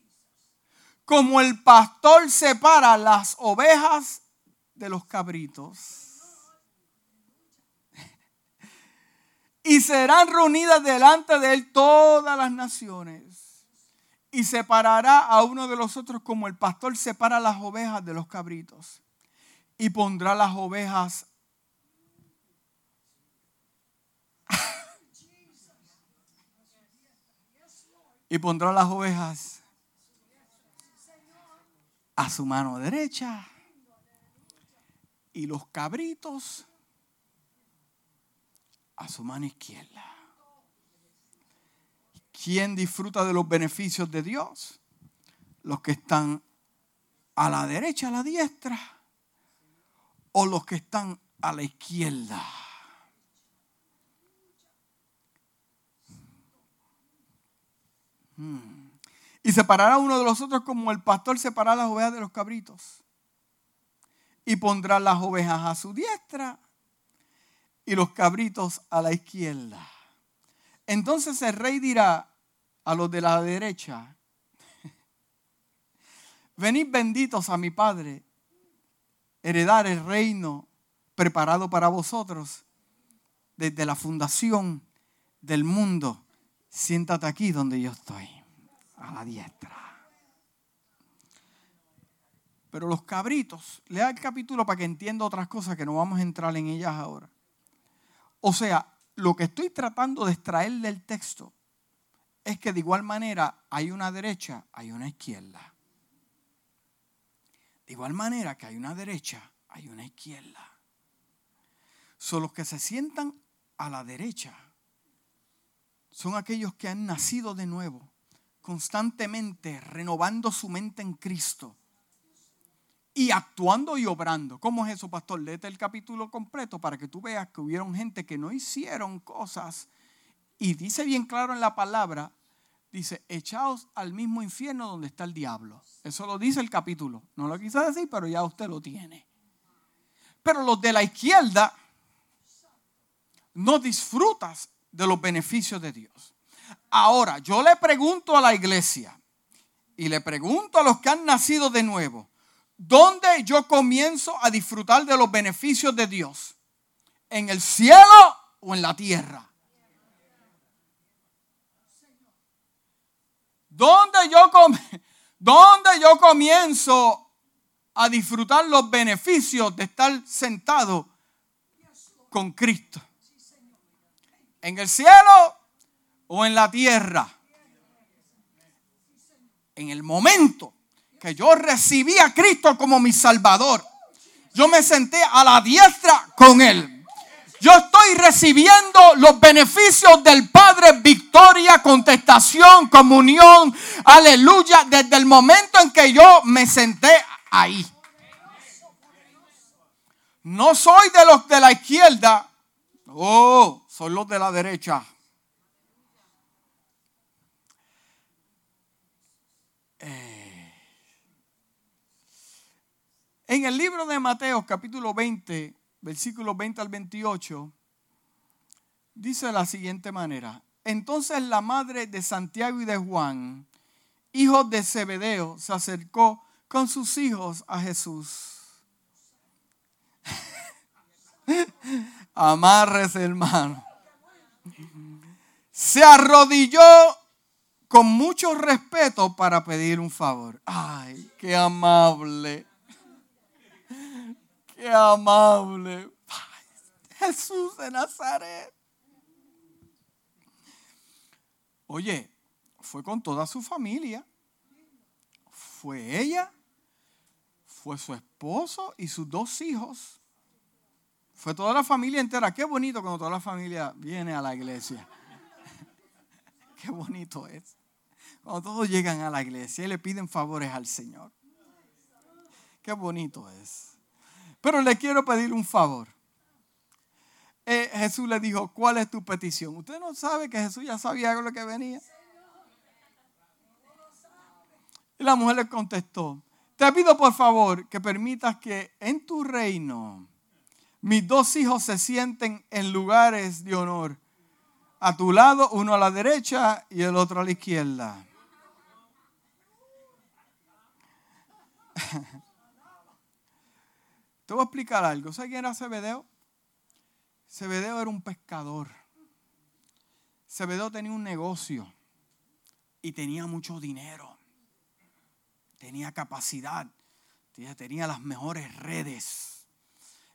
Speaker 1: Como el pastor separa las ovejas de los cabritos. Y serán reunidas delante de él todas las naciones. Y separará a uno de los otros como el pastor separa las ovejas de los cabritos. Y pondrá las ovejas y pondrá las ovejas a su mano derecha y los cabritos a su mano izquierda. ¿Quién disfruta de los beneficios de Dios? Los que están a la derecha, a la diestra, o los que están a la izquierda. Hmm. Y separará uno de los otros como el pastor separa las ovejas de los cabritos. Y pondrá las ovejas a su diestra y los cabritos a la izquierda. Entonces el rey dirá a los de la derecha, venid benditos a mi Padre, heredar el reino preparado para vosotros desde la fundación del mundo. Siéntate aquí donde yo estoy, a la diestra. Pero los cabritos, lea el capítulo para que entienda otras cosas que no vamos a entrar en ellas ahora. O sea, lo que estoy tratando de extraer del texto es que de igual manera hay una derecha, hay una izquierda. De igual manera que hay una derecha, hay una izquierda. Son los que se sientan a la derecha. Son aquellos que han nacido de nuevo, constantemente renovando su mente en Cristo y actuando y obrando. ¿Cómo es eso, pastor? Léete el capítulo completo para que tú veas que hubieron gente que no hicieron cosas. Y dice bien claro en la palabra, dice, echaos al mismo infierno donde está el diablo. Eso lo dice el capítulo. No lo quise decir, pero ya usted lo tiene. Pero los de la izquierda no disfrutas de los beneficios de Dios. Ahora, yo le pregunto a la iglesia y le pregunto a los que han nacido de nuevo, ¿Dónde yo comienzo a disfrutar de los beneficios de Dios? ¿En el cielo o en la tierra? ¿Dónde yo, ¿Dónde yo comienzo a disfrutar los beneficios de estar sentado con Cristo? ¿En el cielo o en la tierra? En el momento que yo recibí a Cristo como mi Salvador, yo me senté a la diestra con Él. Yo estoy recibiendo los beneficios del Padre, victoria, contestación, comunión, aleluya, desde el momento en que yo me senté ahí. No soy de los de la izquierda, oh, soy los de la derecha. En el libro de Mateo, capítulo 20, versículos 20 al 28, dice de la siguiente manera. Entonces la madre de Santiago y de Juan, hijos de Zebedeo, se acercó con sus hijos a Jesús. Amarres, hermano. Se arrodilló con mucho respeto para pedir un favor. Ay, qué amable. Qué amable. Jesús de Nazaret. Oye, fue con toda su familia. Fue ella, fue su esposo y sus dos hijos. Fue toda la familia entera. Qué bonito cuando toda la familia viene a la iglesia. Qué bonito es. Cuando todos llegan a la iglesia y le piden favores al Señor. Qué bonito es. Pero le quiero pedir un favor. Eh, Jesús le dijo, ¿cuál es tu petición? Usted no sabe que Jesús ya sabía lo que venía. Y la mujer le contestó, te pido por favor que permitas que en tu reino mis dos hijos se sienten en lugares de honor. A tu lado, uno a la derecha y el otro a la izquierda. Te voy a explicar algo. ¿Sabes quién era Cebedeo? Cebedeo era un pescador. Cebedeo tenía un negocio y tenía mucho dinero. Tenía capacidad. Tenía las mejores redes.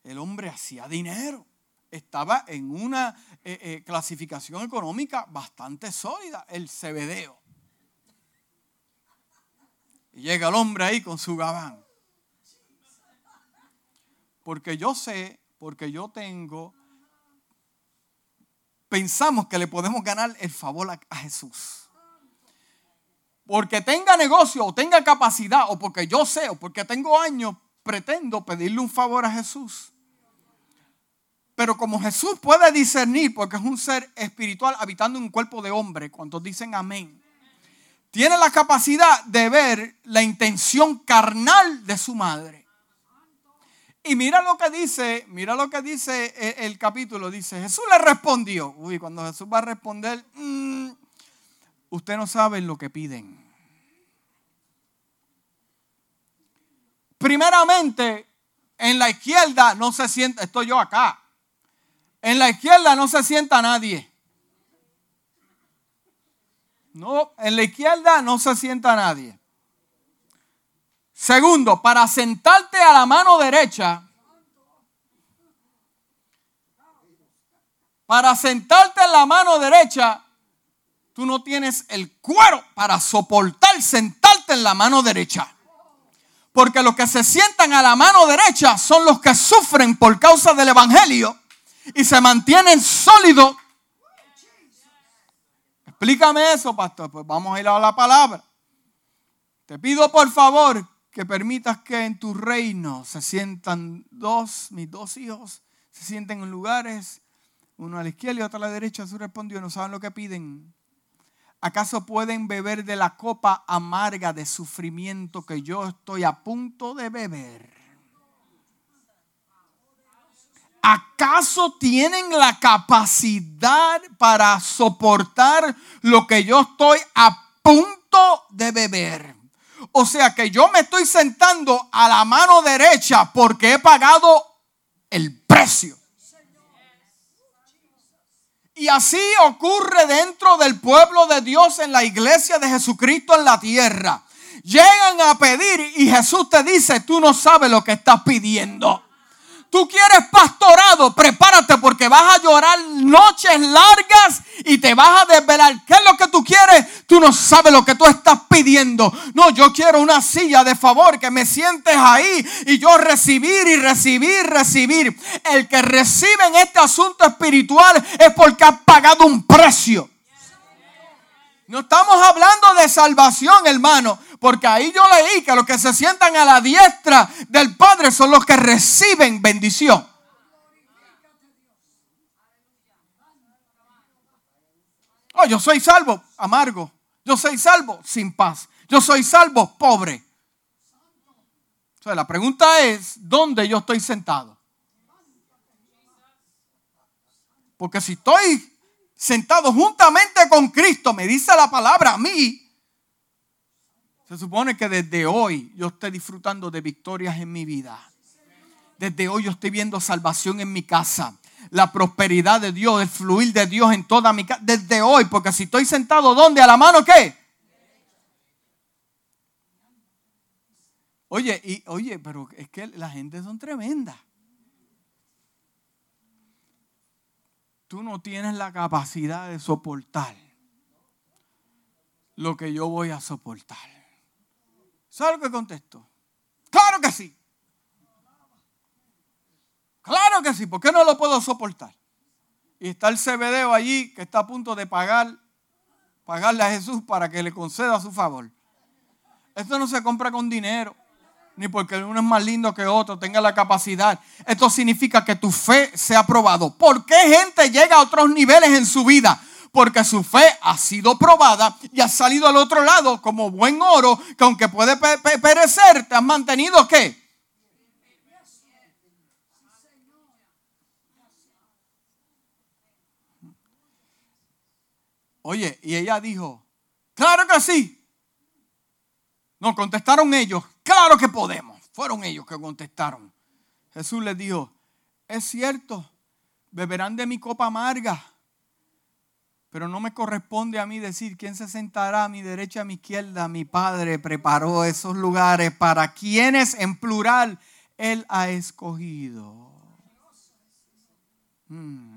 Speaker 1: El hombre hacía dinero. Estaba en una eh, eh, clasificación económica bastante sólida, el Cebedeo. Y llega el hombre ahí con su gabán. Porque yo sé, porque yo tengo, pensamos que le podemos ganar el favor a, Jesús. Porque tenga negocio o tenga capacidad o porque yo sé o porque tengo años, pretendo pedirle un favor a Jesús. Pero como Jesús puede discernir, porque es un ser espiritual habitando en un cuerpo de hombre, cuando dicen amén, tiene la capacidad de ver la intención carnal de su madre. Y mira lo que dice, mira lo que dice el, capítulo. Dice, Jesús le respondió. Uy, cuando Jesús va a responder, mm, usted no sabe lo que piden. Primeramente, en la izquierda no se sienta, estoy yo acá. En la izquierda no se sienta nadie. No, en la izquierda no se sienta nadie. Segundo, para sentarte a la mano derecha, para sentarte en la mano derecha, tú no tienes el cuero para soportar sentarte en la mano derecha. Porque los que se sientan a la mano derecha son los que sufren por causa del Evangelio y se mantienen sólidos. Explícame eso, pastor. Pues vamos a ir a la palabra. Te pido por favor que permitas que en tu reino se sientan dos, mis dos hijos, se sienten en lugares, uno a la izquierda y otro a la derecha. Jesús respondió, no saben lo que piden. ¿Acaso pueden beber de la copa amarga de sufrimiento que yo estoy a punto de beber? ¿Acaso tienen la capacidad para soportar lo que yo estoy a punto de beber? O sea que yo me estoy sentando a la mano derecha porque he pagado el precio. Y así ocurre dentro del pueblo de Dios en la iglesia de Jesucristo en la tierra. Llegan a pedir y Jesús te dice, tú no sabes lo que estás pidiendo. Tú quieres pastorado, prepárate porque vas a llorar noches largas y te vas a desvelar. ¿Qué es lo no sabes lo que tú estás pidiendo. No, yo quiero una silla de favor, que me sientes ahí y yo recibir y recibir, recibir. El que recibe en este asunto espiritual es porque ha pagado un precio. No estamos hablando de salvación, hermano, porque ahí yo leí que los que se sientan a la diestra del Padre son los que reciben bendición. Oh, yo soy salvo, amargo. Yo soy salvo, sin paz. Yo soy salvo, pobre. O sea, la pregunta es, ¿dónde yo estoy sentado? Porque si estoy sentado juntamente con Cristo, me dice la palabra a mí, se supone que desde hoy yo estoy disfrutando de victorias en mi vida. Desde hoy yo estoy viendo salvación en mi casa. La prosperidad de Dios, el fluir de Dios en toda mi casa. Desde hoy, porque si estoy sentado, ¿dónde? ¿A la mano qué? Oye, y, oye, pero es que la gente son tremendas. tú no tienes la capacidad de soportar lo que yo voy a soportar. ¿Sabes lo que contesto? Claro que sí. Claro que sí, ¿por qué no lo puedo soportar? Y está el CBD allí que está a punto de pagar, pagarle a Jesús para que le conceda su favor. Esto no se compra con dinero, ni porque uno es más lindo que otro, tenga la capacidad. Esto significa que tu fe sea aprobado. ¿Por qué gente llega a otros niveles en su vida? Porque su fe ha sido probada y ha salido al otro lado como buen oro, que aunque puede perecer, te has mantenido qué? Oye, y ella dijo, claro que sí. No, contestaron ellos, claro que podemos. Fueron ellos que contestaron. Jesús les dijo, es cierto, beberán de mi copa amarga, pero no me corresponde a mí decir quién se sentará a mi derecha, a mi izquierda. Mi Padre preparó esos lugares para quienes en plural Él ha escogido. Hmm.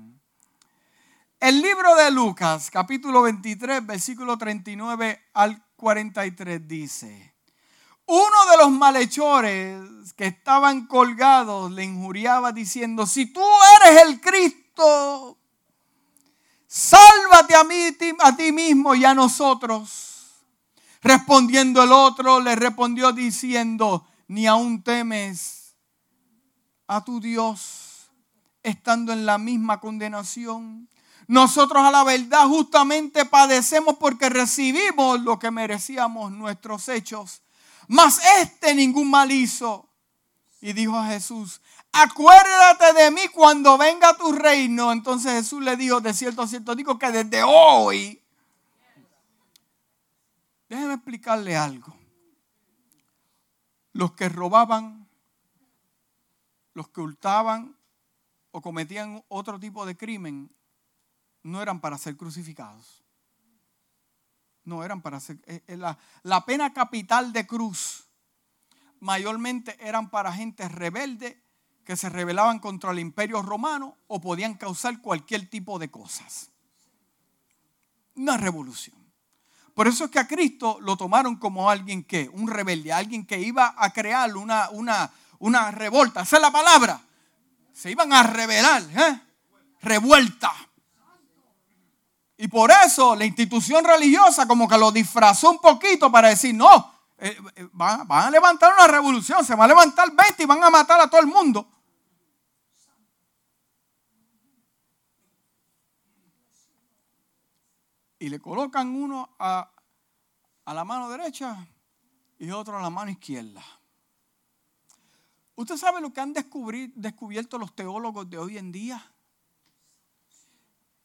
Speaker 1: El libro de Lucas, capítulo 23, versículo 39 al 43 dice, uno de los malhechores que estaban colgados le injuriaba diciendo, si tú eres el Cristo, sálvate a, mí, a ti mismo y a nosotros. Respondiendo el otro, le respondió diciendo, ni aún temes a tu Dios, estando en la misma condenación. Nosotros a la verdad justamente padecemos porque recibimos lo que merecíamos nuestros hechos mas este ningún mal hizo. Y dijo a Jesús, acuérdate de mí cuando venga tu reino. Entonces Jesús le dijo, de cierto, cierto, digo que desde hoy, déjeme explicarle algo. Los que robaban, los que hurtaban o cometían otro tipo de crimen, no eran para ser crucificados. No eran para ser. Eh, eh, la, pena capital de cruz mayormente eran para gente rebelde que se rebelaban contra el imperio romano o podían causar cualquier tipo de cosas. Una revolución. Por eso es que a Cristo lo tomaron como alguien que, un rebelde, alguien que iba a crear una, una, una revolta. Esa es la palabra. Se iban a rebelar, ¿eh? revuelta. Y por eso la institución religiosa como que lo disfrazó un poquito para decir, no, eh, eh, van, a levantar una revolución, se va a levantar 20 y van a matar a todo el mundo. Y le colocan uno a, a la mano derecha y otro a la mano izquierda. ¿Usted sabe lo que han descubierto los teólogos de hoy en día?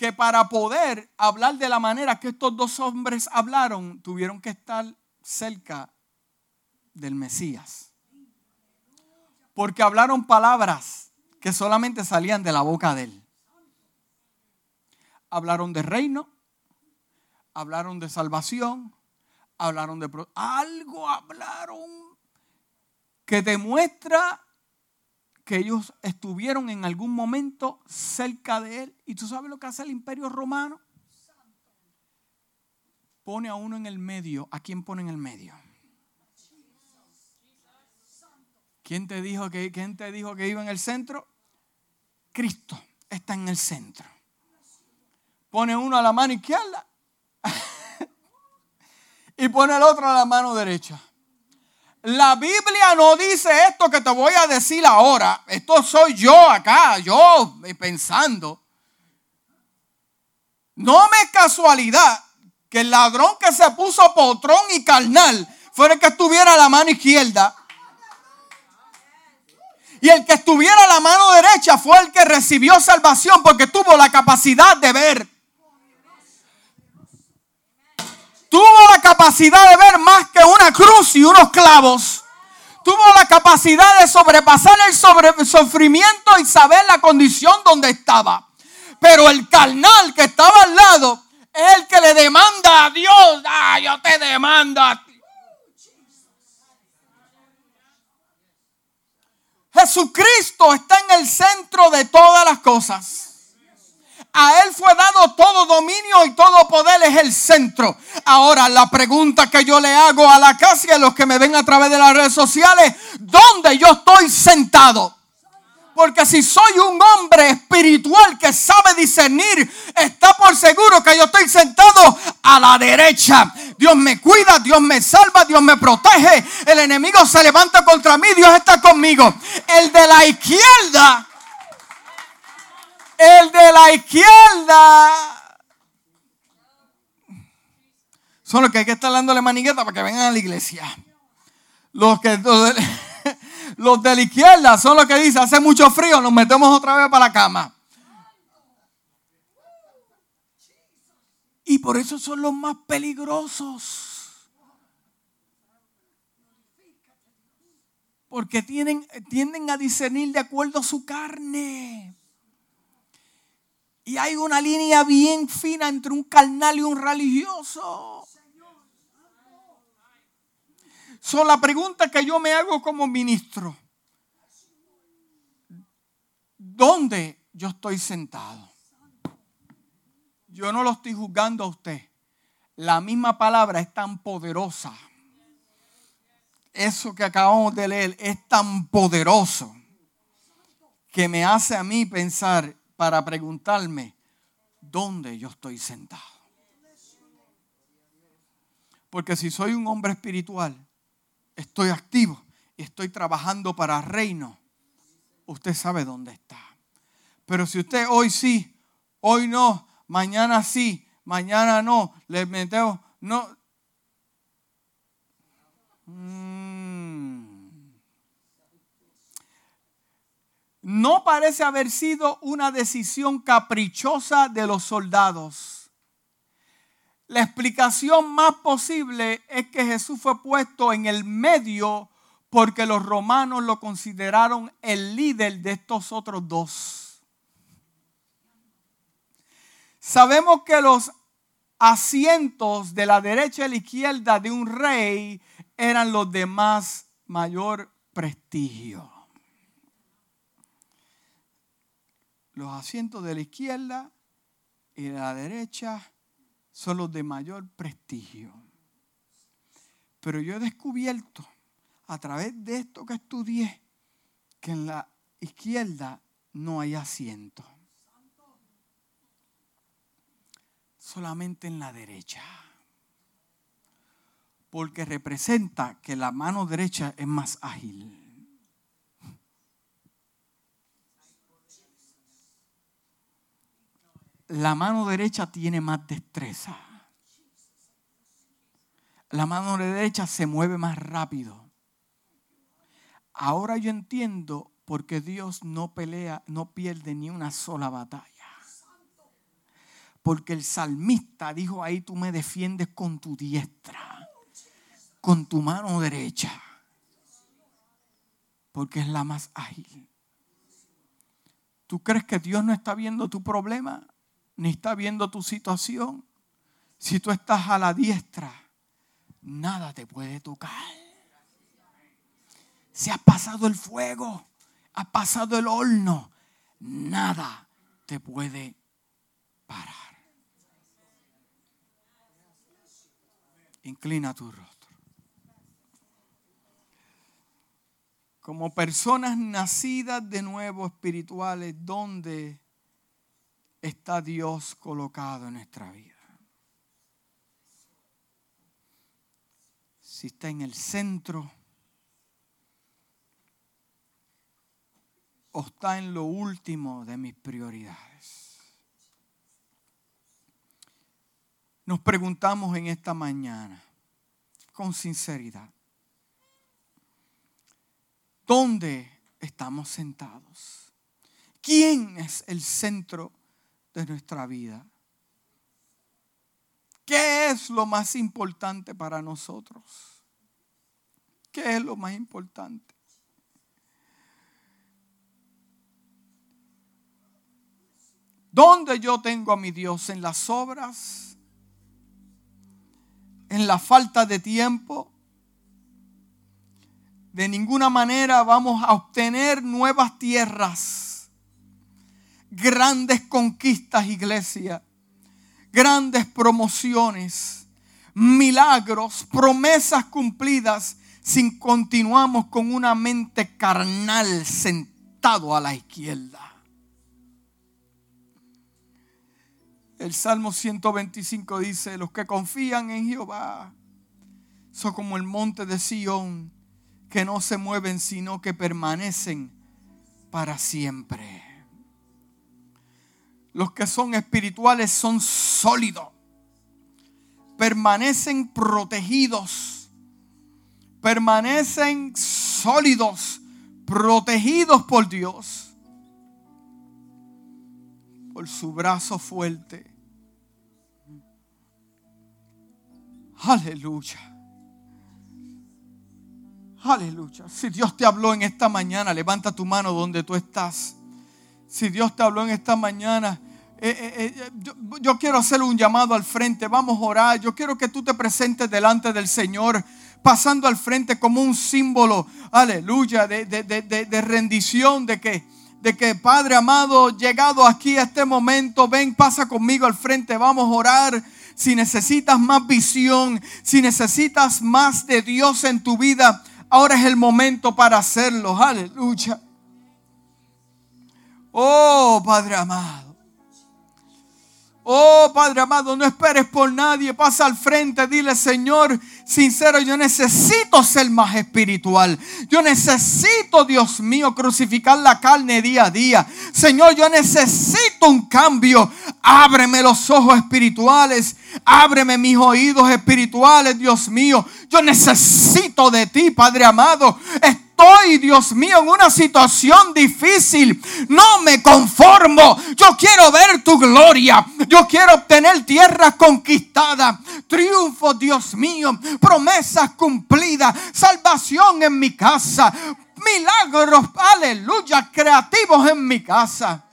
Speaker 1: Que para poder hablar de la manera que estos dos hombres hablaron, tuvieron que estar cerca del Mesías. Porque hablaron palabras que solamente salían de la boca de él. Hablaron de reino, hablaron de salvación, hablaron de... Algo hablaron que demuestra que ellos estuvieron en algún momento cerca de él. ¿Y tú sabes lo que hace el imperio romano? Pone a uno en el medio. ¿A quién pone en el medio? ¿Quién te dijo que, quién te dijo que iba en el centro? Cristo está en el centro. Pone uno a la mano izquierda y pone el otro a la mano derecha. La Biblia no dice esto que te voy a decir ahora. Esto soy yo acá, yo pensando. No me es casualidad que el ladrón que se puso potrón y carnal fuera el que estuviera a la mano izquierda. Y el que estuviera a la mano derecha fue el que recibió salvación porque tuvo la capacidad de ver. tuvo la capacidad de ver más que una cruz y unos clavos. Tuvo la capacidad de sobrepasar el, sufrimiento y saber la condición donde estaba. Pero el carnal que estaba al lado es el que le demanda a Dios. Ah, yo te demando a ti. Jesucristo está en el centro de todas las cosas. A Él fue dado todo dominio y todo poder es el centro. Ahora, la pregunta que yo le hago a la casa y a los que me ven a través de las redes sociales, ¿dónde yo estoy sentado? Porque si soy un hombre espiritual que sabe discernir, está por seguro que yo estoy sentado a la derecha. Dios me cuida, Dios me salva, Dios me protege. El enemigo se levanta contra mí, Dios está conmigo. El de la izquierda, el de la izquierda. Son los que hay que estar dándole manigueta para que vengan a la iglesia. Los que los de la izquierda son los que dicen, hace mucho frío, nos metemos otra vez para la cama. Y por eso son los más peligrosos. Porque tienen, tienden a discernir de acuerdo a su carne. Y hay una línea bien fina entre un carnal y un religioso. Son la pregunta que yo me hago como ministro. ¿Dónde yo estoy sentado? Yo no lo estoy juzgando a usted. La misma palabra es tan poderosa. Eso que acabamos de leer es tan poderoso que me hace a mí pensar para preguntarme dónde yo estoy sentado. Porque si soy un hombre espiritual, estoy activo y estoy trabajando para reino, usted sabe dónde está. Pero si usted hoy sí, hoy no, mañana sí, mañana no, le metemos, no. Mm. No parece haber sido una decisión caprichosa de los soldados la explicación más posible es que Jesús fue puesto en el medio porque los romanos lo consideraron el líder de estos otros dos. Sabemos que los asientos de la derecha y la izquierda de un rey eran los de más mayor prestigio. Los asientos de la izquierda y de la derecha son los de mayor prestigio. Pero yo he descubierto a través de esto que estudié que en la izquierda no hay asiento. Solamente en la derecha. Porque representa que la mano derecha es más ágil. La mano derecha tiene más destreza. La mano derecha se mueve más rápido. Ahora yo entiendo por qué Dios no pelea, no pierde ni una sola batalla. Porque el salmista dijo ahí, tú me defiendes con tu diestra, con tu mano derecha. Porque es la más ágil. ¿Tú crees que Dios no está viendo tu problema? Ni está viendo tu situación, si tú estás a la diestra, nada te puede tocar. Si has pasado el fuego, has pasado el horno, nada te puede parar. Inclina tu rostro. Como personas nacidas de nuevo espirituales, donde está Dios colocado en nuestra vida. Si está en el centro o está en lo último de mis prioridades. Nos preguntamos en esta mañana con sinceridad, ¿dónde estamos sentados? ¿Quién es el centro de nuestra vida. ¿Qué es lo más importante para nosotros? ¿Qué es lo más importante? ¿Dónde yo tengo a mi Dios? ¿En las obras? ¿En la falta de tiempo? De ninguna manera vamos a obtener nuevas tierras grandes conquistas, iglesia, grandes promociones, milagros, promesas cumplidas, si continuamos con una mente carnal apartado a la izquierda. El Salmo 125 dice, los que confían en Jehová son como el monte de Sión, que no se mueven, sino que permanecen para siempre. Los que son espirituales son sólidos, permanecen protegidos, permanecen sólidos, protegidos por Dios, por su brazo fuerte. Aleluya. Aleluya. Si Dios te habló en esta mañana, levanta tu mano donde tú estás. Si Dios te habló en esta mañana, eh, eh, eh, yo, yo, quiero hacer un llamado al frente. Vamos a orar. Yo quiero que tú te presentes delante del Señor, pasando al frente como un símbolo, aleluya, de, de, de, de rendición, de que, de que Padre amado, llegado aquí a este momento, ven, pasa conmigo al frente. Vamos a orar si necesitas más visión, si necesitas más de Dios en tu vida, ahora es el momento para hacerlo. Aleluya. Oh, Padre amado. Oh, Padre amado, no esperes por nadie. Pasa al frente, dile, Señor, sincero, yo necesito ser más espiritual. Yo necesito, Dios mío, crucificar la carne día a día. Señor, yo necesito un cambio. Ábreme los ojos espirituales. Ábreme mis oídos espirituales, Dios mío. Yo necesito de ti, Padre amado estoy, Dios mío, en una situación difícil, no me conformo. Yo quiero ver tu gloria. Yo quiero obtener tierras conquistadas. Triunfo, Dios mío. Promesas cumplidas. Salvación en mi casa. Milagros, aleluya, creativos en mi casa.